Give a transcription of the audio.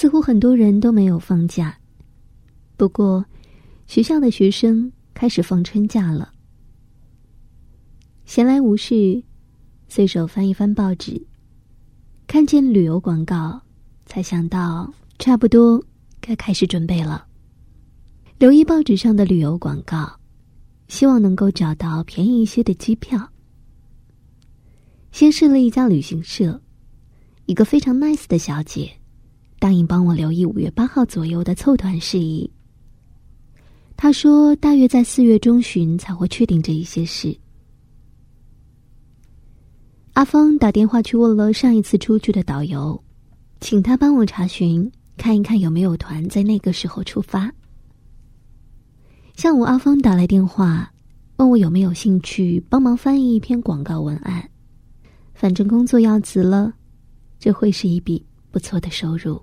似乎很多人都没有放假，不过，学校的学生开始放春假了。闲来无事，随手翻一翻报纸，看见旅游广告，才想到差不多该开始准备了。留意报纸上的旅游广告，希望能够找到便宜一些的机票。先试了一家旅行社，一个非常 nice 的小姐。答应帮我留意五月八号左右的凑团事宜。他说，大约在四月中旬才会确定这一些事。阿芳打电话去问了上一次出去的导游，请他帮我查询，看一看有没有团在那个时候出发。下午，阿芳打来电话，问我有没有兴趣帮忙翻译一篇广告文案。反正工作要辞了，这会是一笔不错的收入。